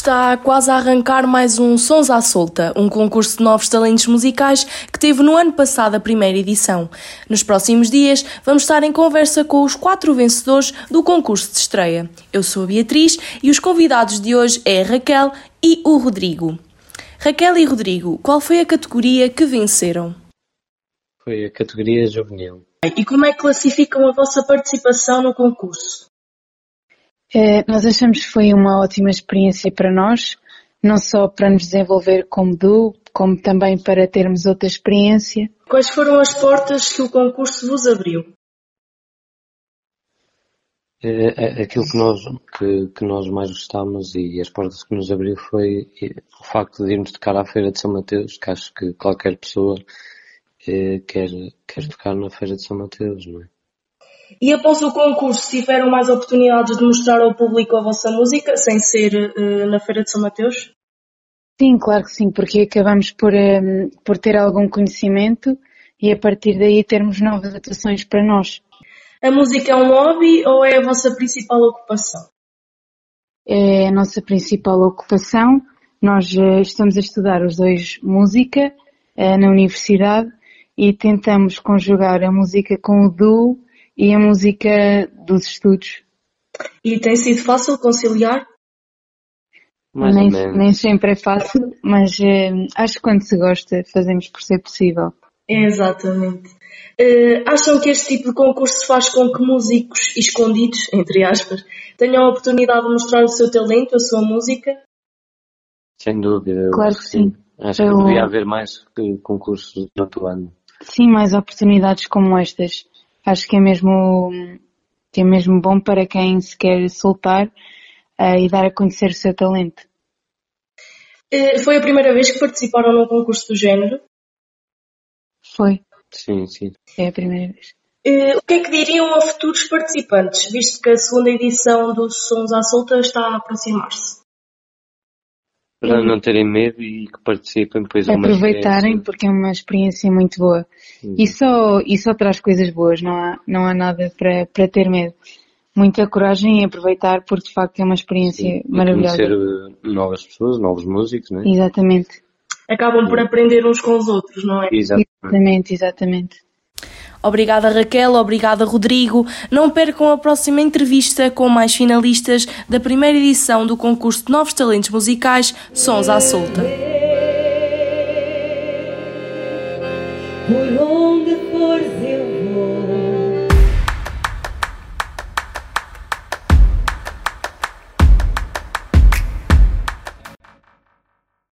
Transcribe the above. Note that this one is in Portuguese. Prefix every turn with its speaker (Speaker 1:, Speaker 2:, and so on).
Speaker 1: Está quase a arrancar mais um Sons à Solta, um concurso de novos talentos musicais que teve no ano passado a primeira edição. Nos próximos dias vamos estar em conversa com os quatro vencedores do concurso de estreia. Eu sou a Beatriz e os convidados de hoje é a Raquel e o Rodrigo. Raquel e Rodrigo, qual foi a categoria que venceram?
Speaker 2: Foi a categoria juvenil.
Speaker 1: E como é que classificam a vossa participação no concurso?
Speaker 3: É, nós achamos que foi uma ótima experiência para nós, não só para nos desenvolver como duo, como também para termos outra experiência.
Speaker 1: Quais foram as portas que o concurso vos abriu?
Speaker 2: É, é, aquilo que nós, que, que, nós mais gostámos e as portas que nos abriu foi o facto de irmos tocar à Feira de São Mateus, que acho que qualquer pessoa é, quer, quer tocar na Feira de São Mateus, não é?
Speaker 1: E após o concurso tiveram mais oportunidades de mostrar ao público a vossa música, sem ser uh, na Feira de São Mateus?
Speaker 3: Sim, claro que sim, porque acabamos por, um, ehm, por ter algum conhecimento e a partir daí termos novas atuações para nós.
Speaker 1: A música é um hobby ou é a vossa principal ocupação?
Speaker 3: É a nossa principal ocupação. Nós uh, estamos a estudar os dois música uh, na universidade e tentamos conjugar a música com o duo e a música dos estudos.
Speaker 1: E tem sido fácil conciliar?
Speaker 3: Nem, nem, sempre é fácil, mas uh, acho que quando se gosta fazemos por ser possível.
Speaker 1: exatamente. Uh, acham que este tipo de concurso faz com que músicos escondidos, entre aspas, tenham a oportunidade de mostrar o seu talento, a sua música?
Speaker 2: Sem dúvida.
Speaker 3: Claro que sim.
Speaker 2: Acho Eu... que devia haver mais concursos durante o ano.
Speaker 3: Sim, mais oportunidades como estas acho que é mesmo, que é mesmo bom para quem se quer soltar uh, e dar a conhecer o seu talento.
Speaker 1: Eh, foi a primeira vez que participaram num concurso do género?
Speaker 3: Foi.
Speaker 2: Sim, sim.
Speaker 3: É a primeira vez.
Speaker 1: Uh, o que é que diriam a futuros participantes, visto que a segunda edição dos Sons à Solta está a aproximar-se?
Speaker 2: Para não terem medo e que participem, pois é
Speaker 3: Aproveitarem porque é uma experiência muito boa. Uhum. E só, e só traz coisas boas, não há, não há nada para, para ter medo. Muita coragem e aproveitar porque de facto é uma experiência Sim. maravilhosa.
Speaker 2: conhecer eh, novas pessoas, novos músicos, não é?
Speaker 3: Exatamente.
Speaker 1: Acabam por aprender uns com os outros, não é?
Speaker 3: Exatamente, exatamente.
Speaker 1: Obrigada Raquel, obrigada Rodrigo. Não percam a próxima entrevista com mais finalistas da primeira edição do concurso de novos talentos musicais Sons à Solta. Por onde fores eu vou.